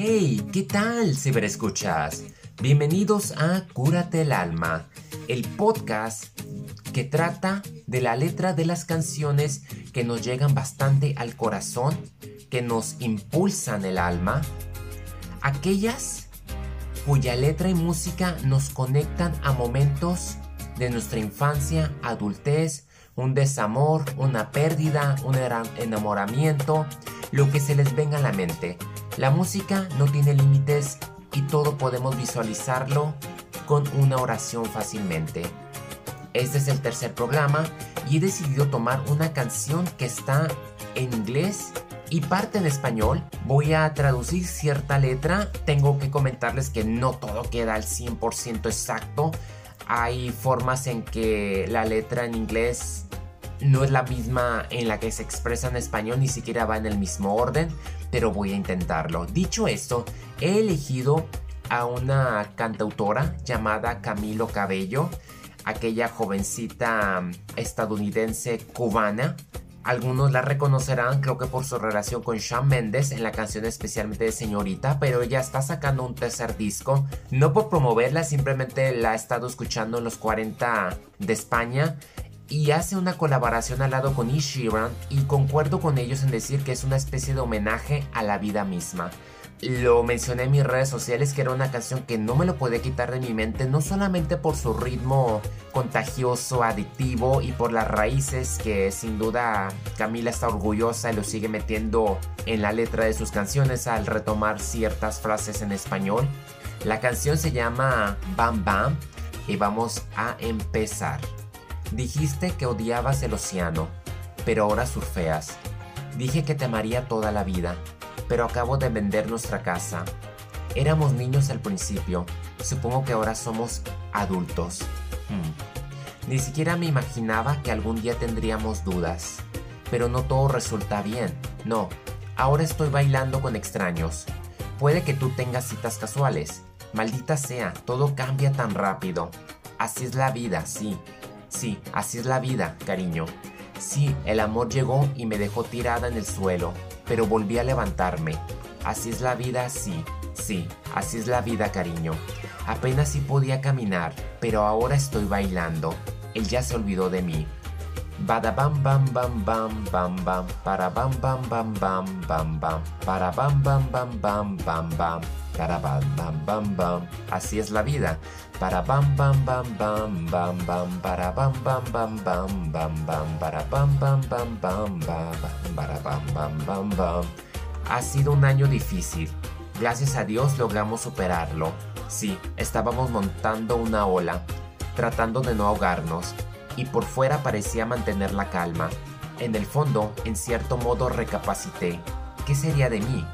Hey, ¿qué tal, ciberescuchas? Bienvenidos a Cúrate el Alma, el podcast que trata de la letra de las canciones que nos llegan bastante al corazón, que nos impulsan el alma, aquellas cuya letra y música nos conectan a momentos de nuestra infancia, adultez, un desamor, una pérdida, un enamoramiento, lo que se les venga a la mente. La música no tiene límites y todo podemos visualizarlo con una oración fácilmente. Este es el tercer programa y he decidido tomar una canción que está en inglés y parte en español. Voy a traducir cierta letra. Tengo que comentarles que no todo queda al 100% exacto. Hay formas en que la letra en inglés no es la misma en la que se expresa en español, ni siquiera va en el mismo orden, pero voy a intentarlo. Dicho esto, he elegido a una cantautora llamada Camilo Cabello, aquella jovencita mm, estadounidense cubana. Algunos la reconocerán, creo que por su relación con Shawn Mendes en la canción especialmente de Señorita, pero ella está sacando un tercer disco, no por promoverla, simplemente la he estado escuchando en los 40 de España y hace una colaboración al lado con Ishiran y concuerdo con ellos en decir que es una especie de homenaje a la vida misma. Lo mencioné en mis redes sociales que era una canción que no me lo podía quitar de mi mente, no solamente por su ritmo contagioso, adictivo y por las raíces que sin duda Camila está orgullosa y lo sigue metiendo en la letra de sus canciones al retomar ciertas frases en español. La canción se llama Bam Bam y vamos a empezar. Dijiste que odiabas el océano, pero ahora surfeas. Dije que te amaría toda la vida, pero acabo de vender nuestra casa. Éramos niños al principio, supongo que ahora somos adultos. Hmm. Ni siquiera me imaginaba que algún día tendríamos dudas. Pero no todo resulta bien, no. Ahora estoy bailando con extraños. Puede que tú tengas citas casuales. Maldita sea, todo cambia tan rápido. Así es la vida, sí. Sí, así es la vida, cariño. Sí, el amor llegó y me dejó tirada en el suelo, pero volví a levantarme. Así es la vida, sí, sí, así es la vida, cariño. Apenas sí podía caminar, pero ahora estoy bailando. Él ya se olvidó de mí. Bada bam bam bam bam bam bam para bam bam bam bam bam bam para bam bam bam bam bam bam para bam bam bam bam así es la vida para bam bam bam bam bam bam para bam bam bam bam bam bam para bam bam bam bam bam para bam bam bam bam ha sido un año difícil gracias a Dios logramos superarlo sí estábamos montando una ola tratando de no ahogarnos y por fuera parecía mantener la calma. En el fondo, en cierto modo recapacité. ¿Qué sería de mí?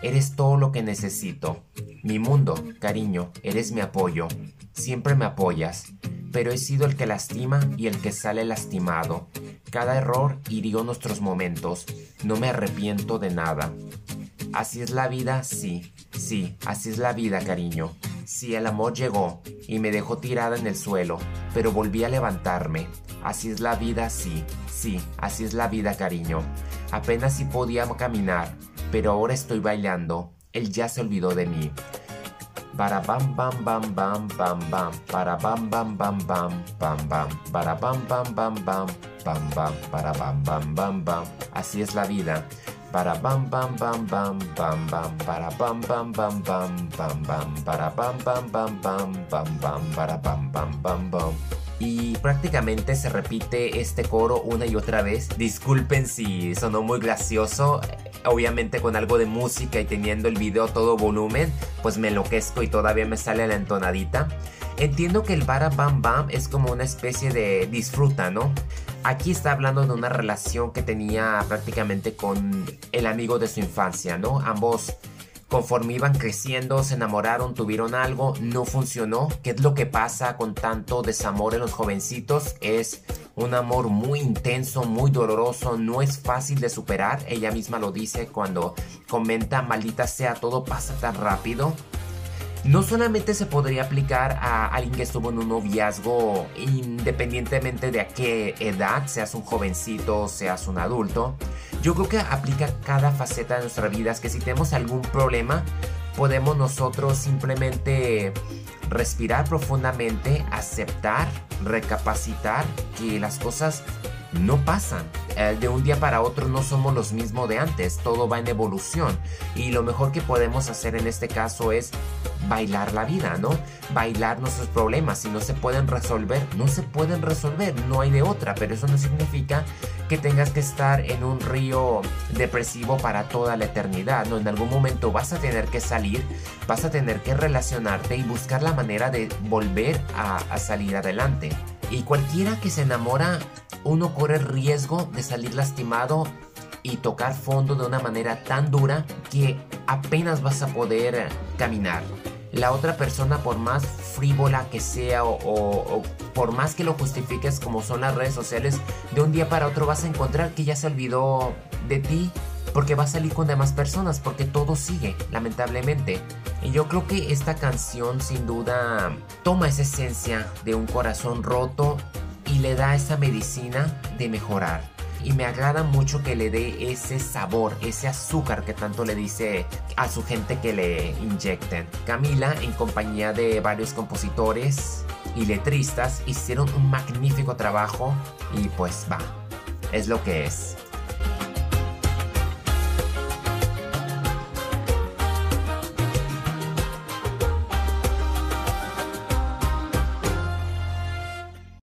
Eres todo lo que necesito. Mi mundo, cariño, eres mi apoyo. Siempre me apoyas. Pero he sido el que lastima y el que sale lastimado. Cada error hirió nuestros momentos. No me arrepiento de nada. Así es la vida, sí. Sí, así es la vida, cariño. Sí, el amor llegó y me dejó tirada en el suelo, pero volví a levantarme. Así es la vida, sí, sí, así es la vida, cariño. Apenas si podía caminar, pero ahora estoy bailando. Él ya se olvidó de mí. Para bam bam bam bam bam bam, para bam bam bam bam bam bam, para bam bam bam bam bam bam, para bam bam bam bam. Así es la vida para bam bam bam bam bam bam para bam bam bam bam bam bam para bam bam bam bam bam bam para bam bam bam bam y prácticamente se repite este coro una y otra vez. Disculpen si sonó muy gracioso, obviamente con algo de música y teniendo el video todo volumen, pues me enloquezco y todavía me sale la entonadita. Entiendo que el bara bam bam es como una especie de disfruta, ¿no? Aquí está hablando de una relación que tenía prácticamente con el amigo de su infancia, ¿no? Ambos conforme iban creciendo, se enamoraron, tuvieron algo, no funcionó. ¿Qué es lo que pasa con tanto desamor en los jovencitos? Es un amor muy intenso, muy doloroso, no es fácil de superar. Ella misma lo dice cuando comenta, maldita sea, todo pasa tan rápido. no solamente se podría aplicar a alguien que estuvo en un noviazgo independientemente de a qué edad, seas un jovencito seas un adulto, yo creo que aplica cada faceta de nuestra vida, es que si tenemos algún problema, podemos nosotros simplemente respirar profundamente, aceptar, recapacitar que las cosas no pasan. Eh, de un día para otro no somos los mismos de antes, todo va en evolución. Y lo mejor que podemos hacer en este caso es bailar la vida, ¿no? Bailar nuestros problemas. Si no se pueden resolver, no se pueden resolver, no hay de otra. Pero eso no significa que tengas que estar en un río depresivo para toda la eternidad, ¿no? En algún momento vas a tener que salir, vas a tener que relacionarte y buscar la manera de volver a, a salir adelante. Y cualquiera que se enamora, uno corre riesgo de salir lastimado y tocar fondo de una manera tan dura que apenas vas a poder caminar. La otra persona, por más frívola que sea o, por más que lo justifiques como son las redes sociales, de un día para otro vas a encontrar que ya se olvidó de ti porque va a salir con demás personas, porque todo sigue, lamentablemente. Y yo creo que esta canción sin duda toma esa esencia de un corazón roto y le da esa medicina de mejorar. Y me agrada mucho que le dé ese sabor, ese azúcar que tanto le dice a su gente que le inyecten. Camila, en compañía de varios compositores y letristas, hicieron un magnífico trabajo y pues va, es lo que es.